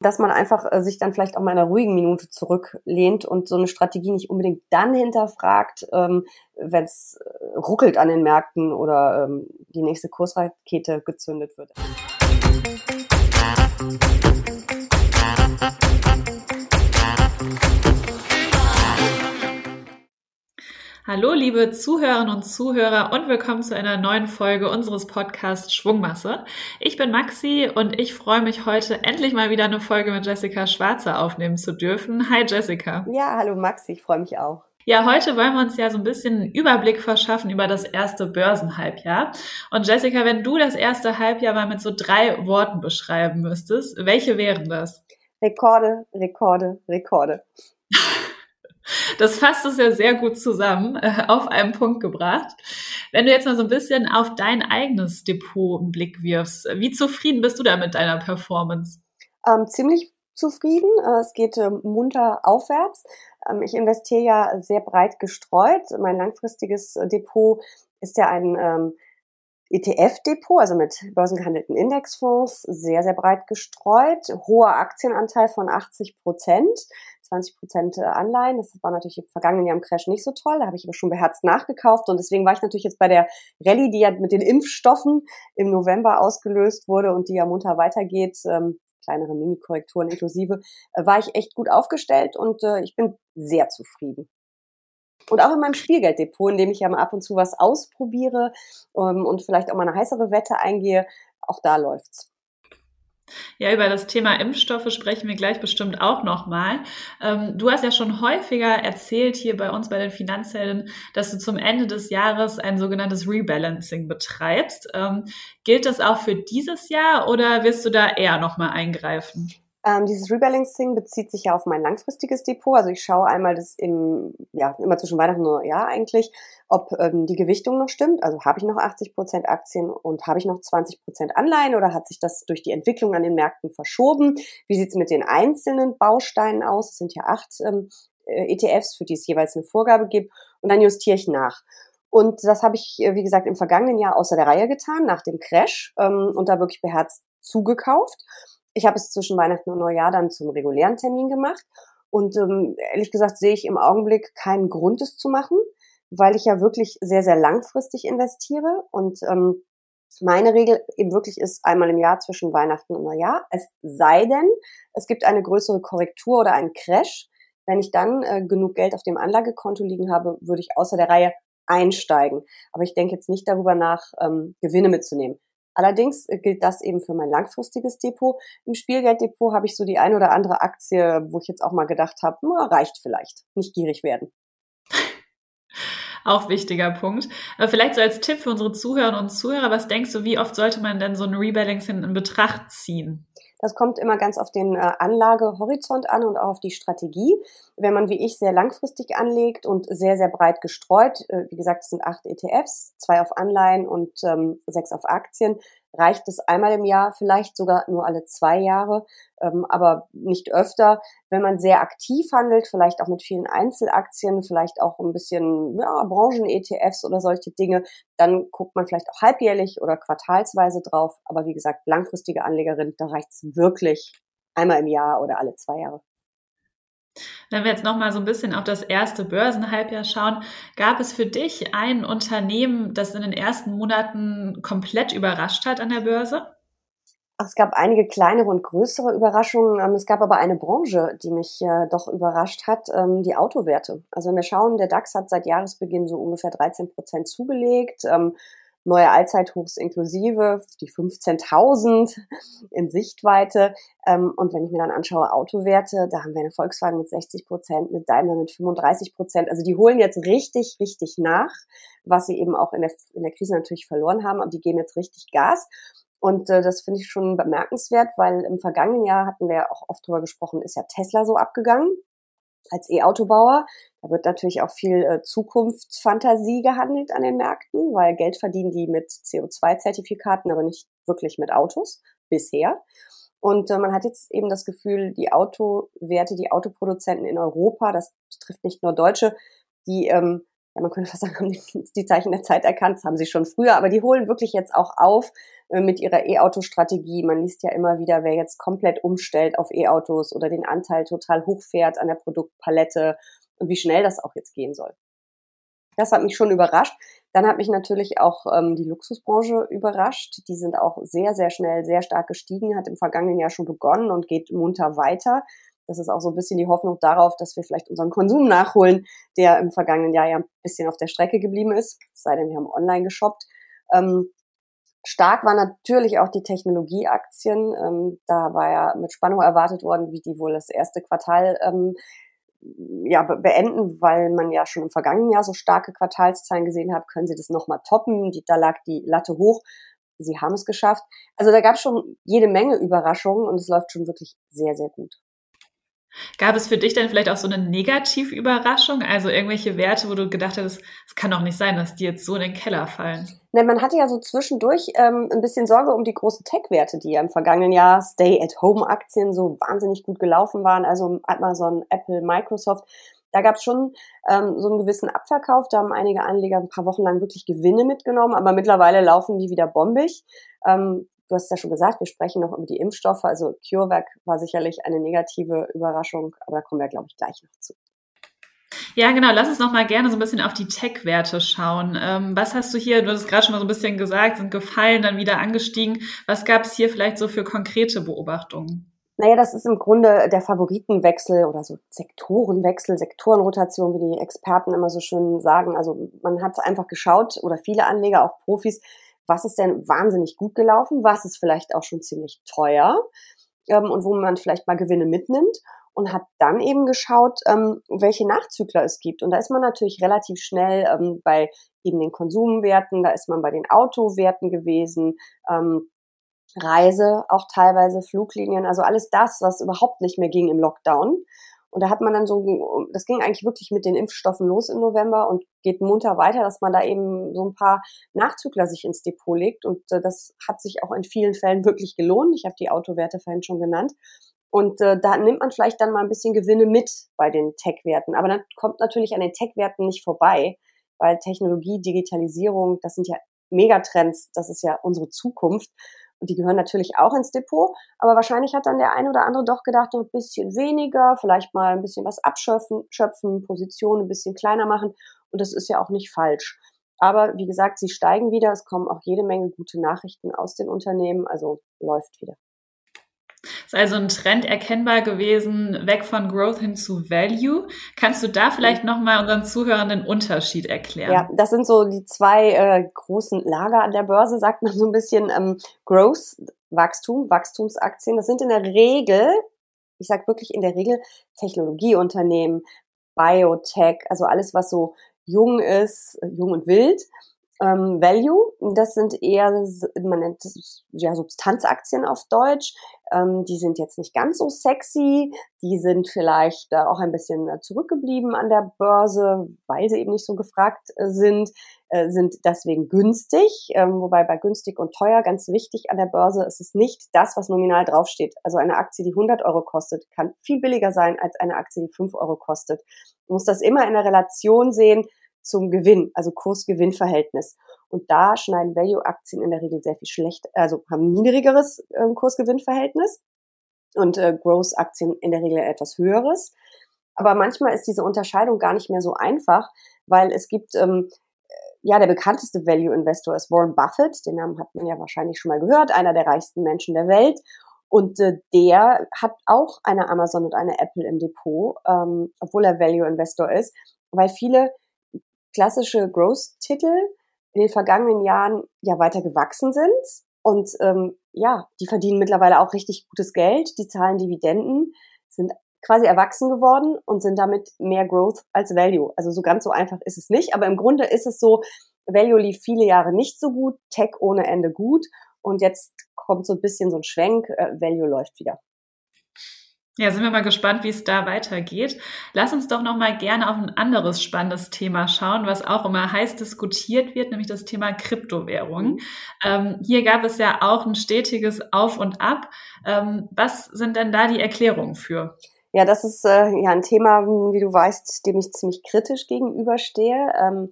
dass man einfach äh, sich dann vielleicht auch mal in einer ruhigen Minute zurücklehnt und so eine Strategie nicht unbedingt dann hinterfragt, ähm, wenn es äh, ruckelt an den Märkten oder ähm, die nächste Kursrakete gezündet wird. Hallo, liebe Zuhörerinnen und Zuhörer und willkommen zu einer neuen Folge unseres Podcasts Schwungmasse. Ich bin Maxi und ich freue mich heute endlich mal wieder eine Folge mit Jessica Schwarzer aufnehmen zu dürfen. Hi Jessica. Ja, hallo Maxi, ich freue mich auch. Ja, heute wollen wir uns ja so ein bisschen einen Überblick verschaffen über das erste Börsenhalbjahr. Und Jessica, wenn du das erste Halbjahr mal mit so drei Worten beschreiben müsstest, welche wären das? Rekorde, Rekorde, Rekorde. Das fasst es ja sehr gut zusammen, äh, auf einen Punkt gebracht. Wenn du jetzt mal so ein bisschen auf dein eigenes Depot einen Blick wirfst, wie zufrieden bist du da mit deiner Performance? Ähm, ziemlich zufrieden. Äh, es geht äh, munter aufwärts. Ähm, ich investiere ja sehr breit gestreut. Mein langfristiges Depot ist ja ein ähm, ETF-Depot, also mit börsengehandelten Indexfonds, sehr, sehr breit gestreut. Hoher Aktienanteil von 80 Prozent. 20 Prozent Anleihen. Das war natürlich im vergangenen Jahr im Crash nicht so toll. Da habe ich aber schon beherzt nachgekauft. Und deswegen war ich natürlich jetzt bei der Rallye, die ja mit den Impfstoffen im November ausgelöst wurde und die ja munter weitergeht, ähm, kleinere Mini-Korrekturen inklusive, äh, war ich echt gut aufgestellt und äh, ich bin sehr zufrieden. Und auch in meinem Spielgelddepot, in dem ich ja mal ab und zu was ausprobiere ähm, und vielleicht auch mal eine heißere Wette eingehe, auch da läuft's. Ja, über das Thema Impfstoffe sprechen wir gleich bestimmt auch nochmal. Ähm, du hast ja schon häufiger erzählt hier bei uns bei den Finanzhelden, dass du zum Ende des Jahres ein sogenanntes Rebalancing betreibst. Ähm, gilt das auch für dieses Jahr oder wirst du da eher nochmal eingreifen? Ähm, dieses Rebalancing bezieht sich ja auf mein langfristiges Depot. Also ich schaue einmal das im, ja, immer zwischen Weihnachten und Jahr eigentlich, ob ähm, die Gewichtung noch stimmt. Also habe ich noch 80 Prozent Aktien und habe ich noch 20 Prozent Anleihen oder hat sich das durch die Entwicklung an den Märkten verschoben? Wie sieht es mit den einzelnen Bausteinen aus? Es sind ja acht ähm, äh, ETFs, für die es jeweils eine Vorgabe gibt. Und dann justiere ich nach. Und das habe ich, äh, wie gesagt, im vergangenen Jahr außer der Reihe getan, nach dem Crash ähm, und da wirklich beherzt zugekauft. Ich habe es zwischen Weihnachten und Neujahr dann zum regulären Termin gemacht. Und ähm, ehrlich gesagt sehe ich im Augenblick keinen Grund, es zu machen, weil ich ja wirklich sehr, sehr langfristig investiere. Und ähm, meine Regel eben wirklich ist einmal im Jahr zwischen Weihnachten und Neujahr. Es sei denn, es gibt eine größere Korrektur oder einen Crash. Wenn ich dann äh, genug Geld auf dem Anlagekonto liegen habe, würde ich außer der Reihe einsteigen. Aber ich denke jetzt nicht darüber nach, ähm, Gewinne mitzunehmen. Allerdings äh, gilt das eben für mein langfristiges Depot. Im Spielgelddepot habe ich so die ein oder andere Aktie, wo ich jetzt auch mal gedacht habe, na, reicht vielleicht. Nicht gierig werden. Auch wichtiger Punkt. Aber vielleicht so als Tipp für unsere Zuhörerinnen und Zuhörer, was denkst du, wie oft sollte man denn so ein Rebalancing in Betracht ziehen? Das kommt immer ganz auf den äh, Anlagehorizont an und auch auf die Strategie. Wenn man wie ich sehr langfristig anlegt und sehr, sehr breit gestreut, äh, wie gesagt, es sind acht ETFs, zwei auf Anleihen und ähm, sechs auf Aktien, reicht es einmal im Jahr, vielleicht sogar nur alle zwei Jahre, ähm, aber nicht öfter. Wenn man sehr aktiv handelt, vielleicht auch mit vielen Einzelaktien, vielleicht auch ein bisschen ja, Branchen-ETFs oder solche Dinge, dann guckt man vielleicht auch halbjährlich oder quartalsweise drauf. Aber wie gesagt, langfristige Anlegerin, da reicht es wirklich einmal im Jahr oder alle zwei Jahre. Wenn wir jetzt nochmal so ein bisschen auf das erste Börsenhalbjahr schauen, gab es für dich ein Unternehmen, das in den ersten Monaten komplett überrascht hat an der Börse? Es gab einige kleinere und größere Überraschungen. Ähm, es gab aber eine Branche, die mich äh, doch überrascht hat, ähm, die Autowerte. Also wenn wir schauen, der DAX hat seit Jahresbeginn so ungefähr 13 Prozent zugelegt. Neue Allzeithochs inklusive, die 15.000 in Sichtweite. Ähm, und wenn ich mir dann anschaue Autowerte, da haben wir eine Volkswagen mit 60 Prozent, mit Daimler mit 35 Prozent. Also die holen jetzt richtig, richtig nach, was sie eben auch in der, in der Krise natürlich verloren haben, aber die geben jetzt richtig Gas. Und äh, das finde ich schon bemerkenswert, weil im vergangenen Jahr hatten wir auch oft drüber gesprochen, ist ja Tesla so abgegangen als E-Autobauer. Da wird natürlich auch viel äh, Zukunftsfantasie gehandelt an den Märkten, weil Geld verdienen die mit CO2-Zertifikaten, aber nicht wirklich mit Autos bisher. Und äh, man hat jetzt eben das Gefühl, die Autowerte, die Autoproduzenten in Europa, das betrifft nicht nur Deutsche, die, ähm, ja, man könnte fast sagen, haben die, Zeichen der Zeit erkannt, das haben sie schon früher, aber die holen wirklich jetzt auch auf, mit ihrer E-Auto-Strategie. Man liest ja immer wieder, wer jetzt komplett umstellt auf E-Autos oder den Anteil total hochfährt an der Produktpalette und wie schnell das auch jetzt gehen soll. Das hat mich schon überrascht. Dann hat mich natürlich auch ähm, die Luxusbranche überrascht. Die sind auch sehr, sehr schnell, sehr stark gestiegen, hat im vergangenen Jahr schon begonnen und geht munter weiter. Das ist auch so ein bisschen die Hoffnung darauf, dass wir vielleicht unseren Konsum nachholen, der im vergangenen Jahr ja ein bisschen auf der Strecke geblieben ist. Es sei denn, wir haben online geshoppt. Ähm, stark waren natürlich auch die Technologieaktien. Ähm, da war ja mit Spannung erwartet worden, wie die wohl das erste Quartal ähm, ja, beenden, weil man ja schon im vergangenen Jahr so starke Quartalszahlen gesehen hat, können sie das nochmal toppen. Die, da lag die Latte hoch. Sie haben es geschafft. Also da gab es schon jede Menge Überraschungen und es läuft schon wirklich sehr, sehr gut. Gab es für dich denn vielleicht auch so eine Negativüberraschung? Also irgendwelche Werte, wo du gedacht hast, es kann doch nicht sein, dass die jetzt so in den Keller fallen? Ne, man hatte ja so zwischendurch ähm, ein bisschen Sorge um die großen Tech-Werte, die ja im vergangenen Jahr Stay-at-Home-Aktien so wahnsinnig gut gelaufen waren. Also Amazon, Apple, Microsoft. Da gab es schon ähm, so einen gewissen Abverkauf. Da haben einige Anleger ein paar Wochen lang wirklich Gewinne mitgenommen, aber mittlerweile laufen die wieder bombig. Ähm, Du hast ja schon gesagt, wir sprechen noch über die Impfstoffe. Also CureVac war sicherlich eine negative Überraschung, aber da kommen wir, glaube ich, gleich noch zu. Ja, genau. Lass uns noch mal gerne so ein bisschen auf die Tech-Werte schauen. Ähm, was hast du hier, du hast es gerade schon mal so ein bisschen gesagt, sind gefallen, dann wieder angestiegen. Was gab es hier vielleicht so für konkrete Beobachtungen? Naja, das ist im Grunde der Favoritenwechsel oder so Sektorenwechsel, Sektorenrotation, wie die Experten immer so schön sagen. Also man hat einfach geschaut oder viele Anleger, auch Profis, was ist denn wahnsinnig gut gelaufen, was ist vielleicht auch schon ziemlich teuer ähm, und wo man vielleicht mal Gewinne mitnimmt und hat dann eben geschaut, ähm, welche Nachzügler es gibt. Und da ist man natürlich relativ schnell ähm, bei eben den Konsumwerten, da ist man bei den Autowerten gewesen, ähm, Reise, auch teilweise Fluglinien, also alles das, was überhaupt nicht mehr ging im Lockdown. Und da hat man dann so, das ging eigentlich wirklich mit den Impfstoffen los im November und geht munter weiter, dass man da eben so ein paar Nachzügler sich ins Depot legt. Und äh, das hat sich auch in vielen Fällen wirklich gelohnt. Ich habe die Autowerte vorhin schon genannt. Und äh, da nimmt man vielleicht dann mal ein bisschen Gewinne mit bei den Tech-Werten. Aber dann kommt natürlich an den Tech-Werten nicht vorbei, weil Technologie, Digitalisierung, das sind ja Megatrends, das ist ja unsere Zukunft. Und die gehören natürlich auch ins Depot, aber wahrscheinlich hat dann der eine oder andere doch gedacht, ein bisschen weniger, vielleicht mal ein bisschen was abschöpfen, schöpfen, Positionen ein bisschen kleiner machen. Und das ist ja auch nicht falsch. Aber wie gesagt, sie steigen wieder, es kommen auch jede Menge gute Nachrichten aus den Unternehmen, also läuft wieder. Ist also ein Trend erkennbar gewesen, weg von Growth hin zu Value. Kannst du da vielleicht nochmal unseren Zuhörern den Unterschied erklären? Ja, das sind so die zwei äh, großen Lager an der Börse, sagt man so ein bisschen. Ähm, Growth, Wachstum, Wachstumsaktien, das sind in der Regel, ich sage wirklich in der Regel Technologieunternehmen, Biotech, also alles, was so jung ist, jung und wild ähm, Value, das sind eher, man nennt es ja Substanzaktien auf Deutsch. Ähm, die sind jetzt nicht ganz so sexy. Die sind vielleicht äh, auch ein bisschen äh, zurückgeblieben an der Börse, weil sie eben nicht so gefragt äh, sind, äh, sind deswegen günstig. Ähm, wobei bei günstig und teuer ganz wichtig an der Börse ist es nicht das, was nominal draufsteht. Also eine Aktie, die 100 Euro kostet, kann viel billiger sein als eine Aktie, die 5 Euro kostet. Man muss das immer in der Relation sehen zum Gewinn, also Kurs-Gewinn-Verhältnis. Und da schneiden Value-Aktien in der Regel sehr viel schlecht, also haben niedrigeres äh, Kurs-Gewinn-Verhältnis und äh, Growth-Aktien in der Regel etwas höheres. Aber manchmal ist diese Unterscheidung gar nicht mehr so einfach, weil es gibt, ähm, ja, der bekannteste Value-Investor ist Warren Buffett, den Namen hat man ja wahrscheinlich schon mal gehört, einer der reichsten Menschen der Welt. Und äh, der hat auch eine Amazon und eine Apple im Depot, ähm, obwohl er Value-Investor ist, weil viele klassische Growth-Titel in den vergangenen Jahren ja weiter gewachsen sind. Und ähm, ja, die verdienen mittlerweile auch richtig gutes Geld, die zahlen Dividenden, sind quasi erwachsen geworden und sind damit mehr Growth als Value. Also so ganz so einfach ist es nicht, aber im Grunde ist es so, Value lief viele Jahre nicht so gut, Tech ohne Ende gut und jetzt kommt so ein bisschen so ein Schwenk, äh, Value läuft wieder. Ja, sind wir mal gespannt, wie es da weitergeht. Lass uns doch noch mal gerne auf ein anderes spannendes Thema schauen, was auch immer heiß diskutiert wird, nämlich das Thema Kryptowährung. Mhm. Ähm, hier gab es ja auch ein stetiges Auf und Ab. Ähm, was sind denn da die Erklärungen für? Ja, das ist äh, ja ein Thema, wie du weißt, dem ich ziemlich kritisch gegenüberstehe. Ähm,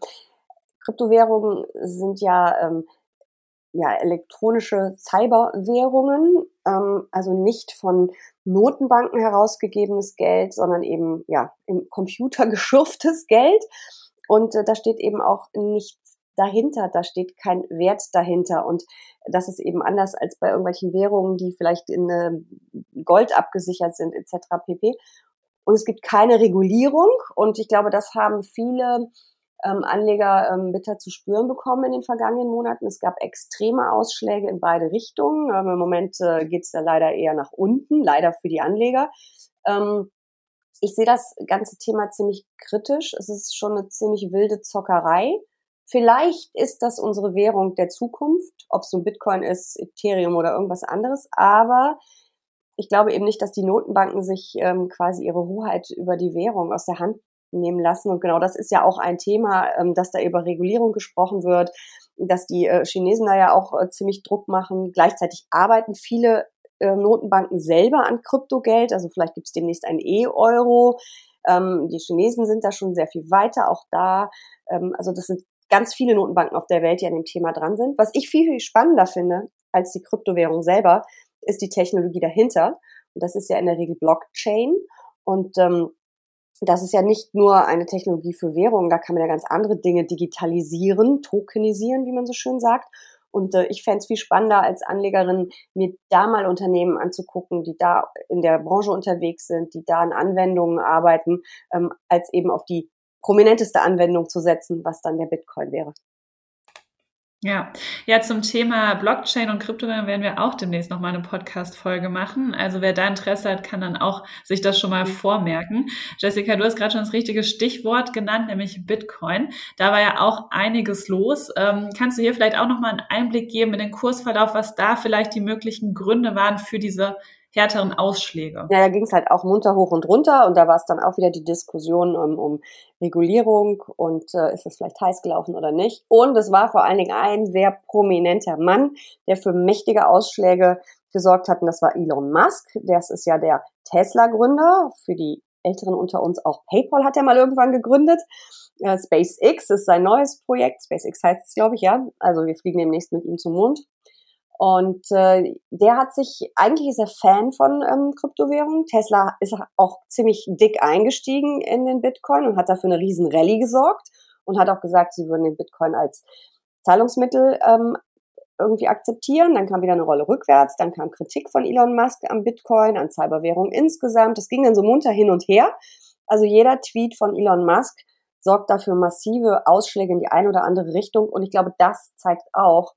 Kryptowährungen sind ja ähm, ja, elektronische Cyberwährungen, ähm, also nicht von Notenbanken herausgegebenes Geld, sondern eben ja im Computer geschürftes Geld. Und äh, da steht eben auch nichts dahinter, da steht kein Wert dahinter. Und das ist eben anders als bei irgendwelchen Währungen, die vielleicht in äh, Gold abgesichert sind, etc. pp. Und es gibt keine Regulierung. Und ich glaube, das haben viele ähm, Anleger ähm, bitter zu spüren bekommen in den vergangenen Monaten. Es gab extreme Ausschläge in beide Richtungen. Ähm, Im Moment äh, geht es ja leider eher nach unten, leider für die Anleger. Ähm, ich sehe das ganze Thema ziemlich kritisch. Es ist schon eine ziemlich wilde Zockerei. Vielleicht ist das unsere Währung der Zukunft, ob es ein Bitcoin ist, Ethereum oder irgendwas anderes. Aber ich glaube eben nicht, dass die Notenbanken sich ähm, quasi ihre Hoheit über die Währung aus der Hand nehmen lassen. Und genau das ist ja auch ein Thema, ähm, dass da über Regulierung gesprochen wird, dass die äh, Chinesen da ja auch äh, ziemlich Druck machen. Gleichzeitig arbeiten viele äh, Notenbanken selber an Kryptogeld. Also vielleicht gibt es demnächst ein E-Euro. Ähm, die Chinesen sind da schon sehr viel weiter, auch da. Ähm, also das sind ganz viele Notenbanken auf der Welt, die an dem Thema dran sind. Was ich viel, viel spannender finde als die Kryptowährung selber, ist die Technologie dahinter. Und das ist ja in der Regel Blockchain. Und ähm, das ist ja nicht nur eine Technologie für Währungen, da kann man ja ganz andere Dinge digitalisieren, tokenisieren, wie man so schön sagt. Und äh, ich fände es viel spannender als Anlegerin, mir da mal Unternehmen anzugucken, die da in der Branche unterwegs sind, die da an Anwendungen arbeiten, ähm, als eben auf die prominenteste Anwendung zu setzen, was dann der Bitcoin wäre. Ja, ja, zum Thema Blockchain und Kryptowährung werden wir auch demnächst nochmal eine Podcast-Folge machen. Also wer da Interesse hat, kann dann auch sich das schon mal mhm. vormerken. Jessica, du hast gerade schon das richtige Stichwort genannt, nämlich Bitcoin. Da war ja auch einiges los. Ähm, kannst du hier vielleicht auch nochmal einen Einblick geben in den Kursverlauf, was da vielleicht die möglichen Gründe waren für diese härteren Ausschläge. Ja, da ging es halt auch munter hoch und runter und da war es dann auch wieder die Diskussion um, um Regulierung und äh, ist es vielleicht heiß gelaufen oder nicht. Und es war vor allen Dingen ein sehr prominenter Mann, der für mächtige Ausschläge gesorgt hat und das war Elon Musk. Das ist ja der Tesla-Gründer. Für die Älteren unter uns auch PayPal hat er mal irgendwann gegründet. Äh, SpaceX ist sein neues Projekt. SpaceX heißt es, glaube ich, ja. Also wir fliegen demnächst mit ihm zum Mond. Und äh, der hat sich, eigentlich ist er Fan von ähm, Kryptowährungen. Tesla ist auch ziemlich dick eingestiegen in den Bitcoin und hat dafür eine riesen Rallye gesorgt und hat auch gesagt, sie würden den Bitcoin als Zahlungsmittel ähm, irgendwie akzeptieren. Dann kam wieder eine Rolle rückwärts, dann kam Kritik von Elon Musk am Bitcoin, an Cyberwährung insgesamt. Das ging dann so munter hin und her. Also jeder Tweet von Elon Musk sorgt dafür massive Ausschläge in die eine oder andere Richtung. Und ich glaube, das zeigt auch,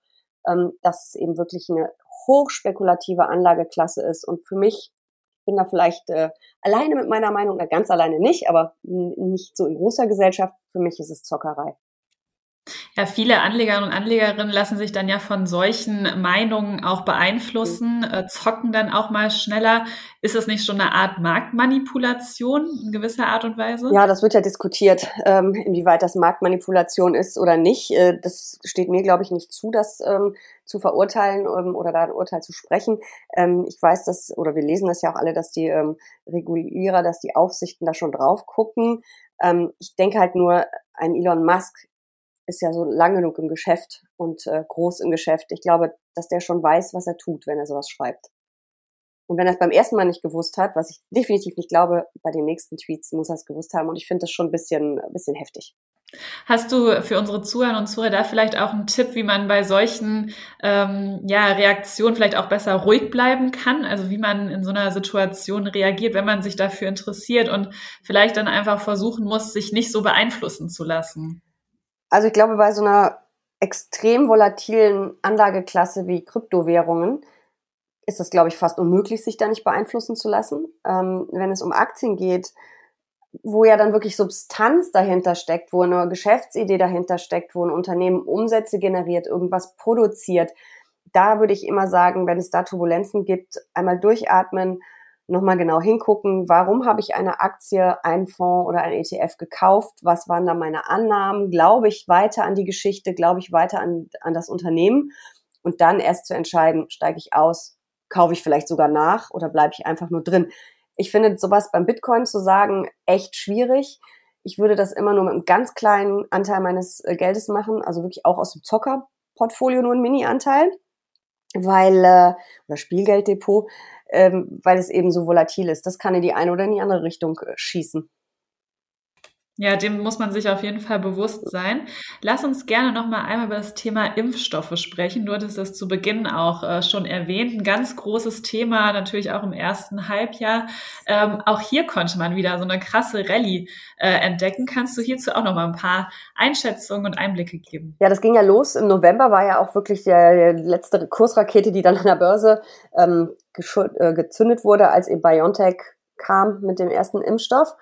ähm, dass es eben wirklich eine hochspekulative Anlageklasse ist. Und für mich bin da vielleicht äh, alleine mit meiner Meinung, na, ganz alleine nicht, aber nicht so in großer Gesellschaft. Für mich ist es Zockerei. Ja, viele Anleger und Anlegerinnen lassen sich dann ja von solchen Meinungen auch beeinflussen, mhm. äh, zocken dann auch mal schneller. Ist das nicht schon eine Art Marktmanipulation in gewisser Art und Weise? Ja, das wird ja diskutiert, ähm, inwieweit das Marktmanipulation ist oder nicht. Äh, das steht mir, glaube ich, nicht zu, das ähm, zu verurteilen ähm, oder da ein Urteil zu sprechen. Ähm, ich weiß, dass, oder wir lesen das ja auch alle, dass die ähm, Regulierer, dass die Aufsichten da schon drauf gucken. Ähm, ich denke halt nur, ein Elon Musk ist ja so lang genug im Geschäft und äh, groß im Geschäft. Ich glaube, dass der schon weiß, was er tut, wenn er sowas schreibt. Und wenn er es beim ersten Mal nicht gewusst hat, was ich definitiv nicht glaube, bei den nächsten Tweets muss er es gewusst haben. Und ich finde das schon ein bisschen, ein bisschen heftig. Hast du für unsere Zuhörer und Zuhörer da vielleicht auch einen Tipp, wie man bei solchen ähm, ja, Reaktionen vielleicht auch besser ruhig bleiben kann? Also wie man in so einer Situation reagiert, wenn man sich dafür interessiert und vielleicht dann einfach versuchen muss, sich nicht so beeinflussen zu lassen? Also ich glaube, bei so einer extrem volatilen Anlageklasse wie Kryptowährungen ist es, glaube ich, fast unmöglich, sich da nicht beeinflussen zu lassen. Ähm, wenn es um Aktien geht, wo ja dann wirklich Substanz dahinter steckt, wo eine Geschäftsidee dahinter steckt, wo ein Unternehmen Umsätze generiert, irgendwas produziert, da würde ich immer sagen, wenn es da Turbulenzen gibt, einmal durchatmen, nochmal genau hingucken, warum habe ich eine Aktie, einen Fonds oder ein ETF gekauft, was waren da meine Annahmen, glaube ich weiter an die Geschichte, glaube ich weiter an, an das Unternehmen? Und dann erst zu entscheiden, steige ich aus, kaufe ich vielleicht sogar nach oder bleibe ich einfach nur drin. Ich finde sowas beim Bitcoin zu sagen echt schwierig. Ich würde das immer nur mit einem ganz kleinen Anteil meines äh, Geldes machen, also wirklich auch aus dem Zocker Portfolio nur ein Mini-Anteil, weil, äh, oder Spielgelddepot, ähm, weil es eben so volatil ist. Das kann in die eine oder in die andere Richtung äh, schießen. Ja, dem muss man sich auf jeden Fall bewusst sein. Lass uns gerne noch mal einmal über das Thema Impfstoffe sprechen. Du hattest das zu Beginn auch äh, schon erwähnt. Ein ganz großes Thema, natürlich auch im ersten Halbjahr. Ähm, auch hier konnte man wieder so eine krasse Rallye äh, entdecken. Kannst du hierzu auch noch mal ein paar Einschätzungen und Einblicke geben? Ja, das ging ja los. Im November war ja auch wirklich die letzte Kursrakete, die dann an der Börse ähm, äh, gezündet wurde, als eben BioNTech kam mit dem ersten Impfstoff.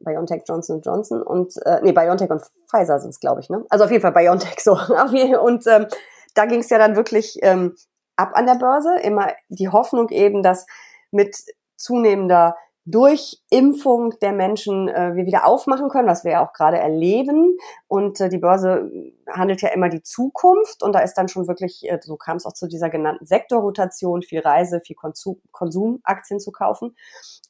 BioNTech, Johnson Johnson und äh, nee, BioNTech und Pfizer sind es, glaube ich, ne? Also auf jeden Fall BioNTech so. und ähm, da ging es ja dann wirklich ähm, ab an der Börse. Immer die Hoffnung eben, dass mit zunehmender durch Impfung der Menschen äh, wir wieder aufmachen können, was wir ja auch gerade erleben. Und äh, die Börse handelt ja immer die Zukunft und da ist dann schon wirklich, äh, so kam es auch zu dieser genannten Sektorrotation, viel Reise, viel Konsum, Konsumaktien zu kaufen.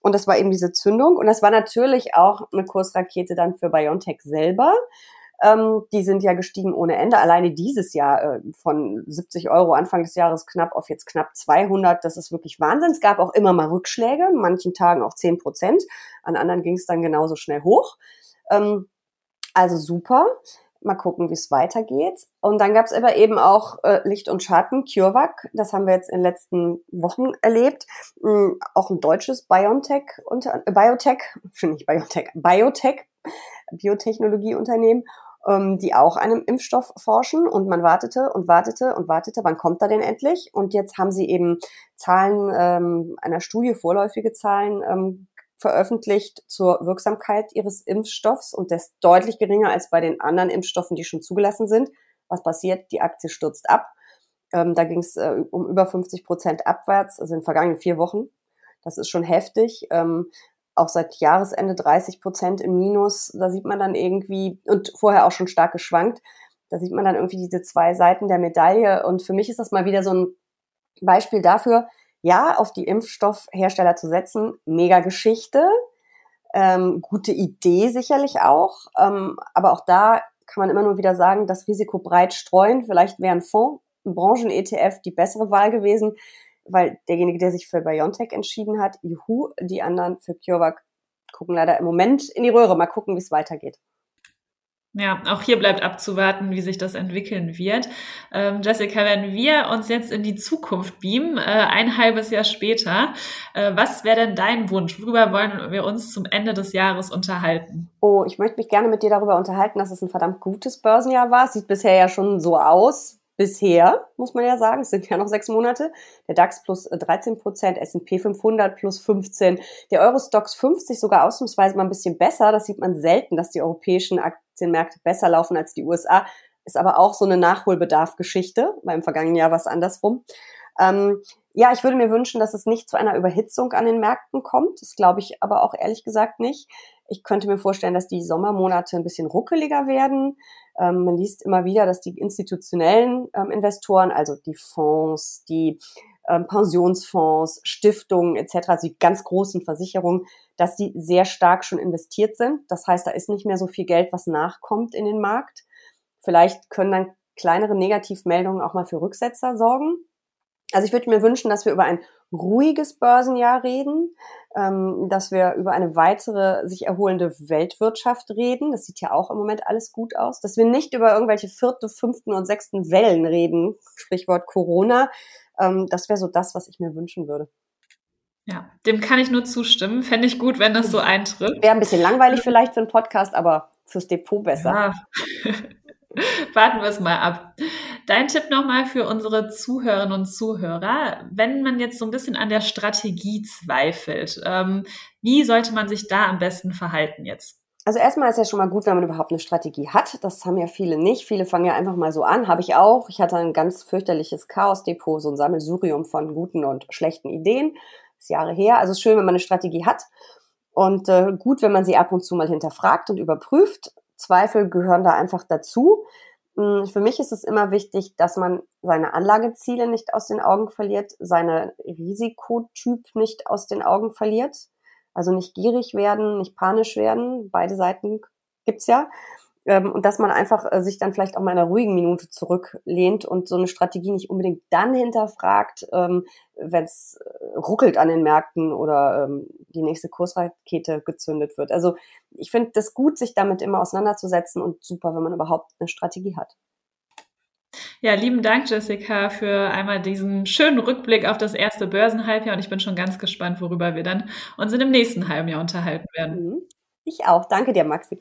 Und das war eben diese Zündung. Und das war natürlich auch eine Kursrakete dann für BioNTech selber. Ähm, die sind ja gestiegen ohne Ende. Alleine dieses Jahr äh, von 70 Euro Anfang des Jahres knapp auf jetzt knapp 200. Das ist wirklich Wahnsinn. Es gab auch immer mal Rückschläge, manchen Tagen auch 10 Prozent. An anderen ging es dann genauso schnell hoch. Ähm, also super. Mal gucken, wie es weitergeht. Und dann gab es aber eben auch äh, Licht und Schatten, CureVac. Das haben wir jetzt in den letzten Wochen erlebt. Ähm, auch ein deutsches Biotech, unter, äh, Biotech, nicht Biotech, Biotech, Biotechnologieunternehmen ähm, die auch einem Impfstoff forschen und man wartete und wartete und wartete, wann kommt er denn endlich? Und jetzt haben sie eben Zahlen ähm, einer Studie, vorläufige Zahlen ähm, veröffentlicht zur Wirksamkeit ihres Impfstoffs und das deutlich geringer als bei den anderen Impfstoffen, die schon zugelassen sind. Was passiert? Die Aktie stürzt ab. Ähm, da ging es äh, um über 50 Prozent abwärts, also in den vergangenen vier Wochen. Das ist schon heftig. Ähm, auch seit Jahresende 30 Prozent im Minus. Da sieht man dann irgendwie, und vorher auch schon stark geschwankt, da sieht man dann irgendwie diese zwei Seiten der Medaille. Und für mich ist das mal wieder so ein Beispiel dafür, ja, auf die Impfstoffhersteller zu setzen, mega Geschichte, ähm, gute Idee sicherlich auch. Ähm, aber auch da kann man immer nur wieder sagen, das Risiko breit streuen. Vielleicht wäre ein Fonds, ein Branchen-ETF die bessere Wahl gewesen weil derjenige, der sich für BioNTech entschieden hat, juhu, die anderen für CureVac gucken leider im Moment in die Röhre. Mal gucken, wie es weitergeht. Ja, auch hier bleibt abzuwarten, wie sich das entwickeln wird. Ähm, Jessica, wenn wir uns jetzt in die Zukunft beamen, äh, ein halbes Jahr später, äh, was wäre denn dein Wunsch? Worüber wollen wir uns zum Ende des Jahres unterhalten? Oh, ich möchte mich gerne mit dir darüber unterhalten, dass es ein verdammt gutes Börsenjahr war. Sieht bisher ja schon so aus bisher, muss man ja sagen, es sind ja noch sechs Monate, der DAX plus 13 äh, Prozent, S&P 500 plus 15, der Eurostox 50 sogar ausnahmsweise mal ein bisschen besser, das sieht man selten, dass die europäischen Aktienmärkte besser laufen als die USA, ist aber auch so eine Nachholbedarfgeschichte, weil im vergangenen Jahr war es andersrum. Ähm, ja, ich würde mir wünschen, dass es nicht zu einer Überhitzung an den Märkten kommt. Das glaube ich aber auch ehrlich gesagt nicht. Ich könnte mir vorstellen, dass die Sommermonate ein bisschen ruckeliger werden. Ähm, man liest immer wieder, dass die institutionellen ähm, Investoren, also die Fonds, die ähm, Pensionsfonds, Stiftungen etc., also die ganz großen Versicherungen, dass die sehr stark schon investiert sind. Das heißt, da ist nicht mehr so viel Geld, was nachkommt in den Markt. Vielleicht können dann kleinere Negativmeldungen auch mal für Rücksetzer sorgen. Also ich würde mir wünschen, dass wir über ein ruhiges Börsenjahr reden, ähm, dass wir über eine weitere sich erholende Weltwirtschaft reden. Das sieht ja auch im Moment alles gut aus. Dass wir nicht über irgendwelche vierte, fünften und sechsten Wellen reden, Sprichwort Corona. Ähm, das wäre so das, was ich mir wünschen würde. Ja, dem kann ich nur zustimmen. Fände ich gut, wenn das so eintritt. Wäre ein bisschen langweilig vielleicht für einen Podcast, aber fürs Depot besser. Ja. Warten wir es mal ab. Dein Tipp nochmal für unsere Zuhörerinnen und Zuhörer. Wenn man jetzt so ein bisschen an der Strategie zweifelt, ähm, wie sollte man sich da am besten verhalten jetzt? Also erstmal ist ja schon mal gut, wenn man überhaupt eine Strategie hat. Das haben ja viele nicht. Viele fangen ja einfach mal so an. Habe ich auch. Ich hatte ein ganz fürchterliches Chaos-Depot, so ein Sammelsurium von guten und schlechten Ideen. Das ist Jahre her. Also schön, wenn man eine Strategie hat. Und äh, gut, wenn man sie ab und zu mal hinterfragt und überprüft. Zweifel gehören da einfach dazu. Hm, für mich ist es immer wichtig, dass man seine Anlageziele nicht aus den Augen verliert, seine Risikotyp nicht aus den Augen verliert. Also nicht gierig werden, nicht panisch werden. Beide Seiten gibt's ja. Ähm, und dass man einfach äh, sich dann vielleicht auch mal in einer ruhigen Minute zurücklehnt und so eine Strategie nicht unbedingt dann hinterfragt, ähm, wenn es äh, ruckelt an den Märkten oder ähm, die nächste Kursrakete gezündet wird. Also ich finde das gut, sich damit immer auseinanderzusetzen und super, wenn man überhaupt eine Strategie hat. Ja, lieben Dank, Jessica, für einmal diesen schönen Rückblick auf das erste Börsenhalbjahr und ich bin schon ganz gespannt, worüber wir dann uns in dem nächsten halben Jahr unterhalten werden. Mhm. Ich auch. Danke dir, Maxi.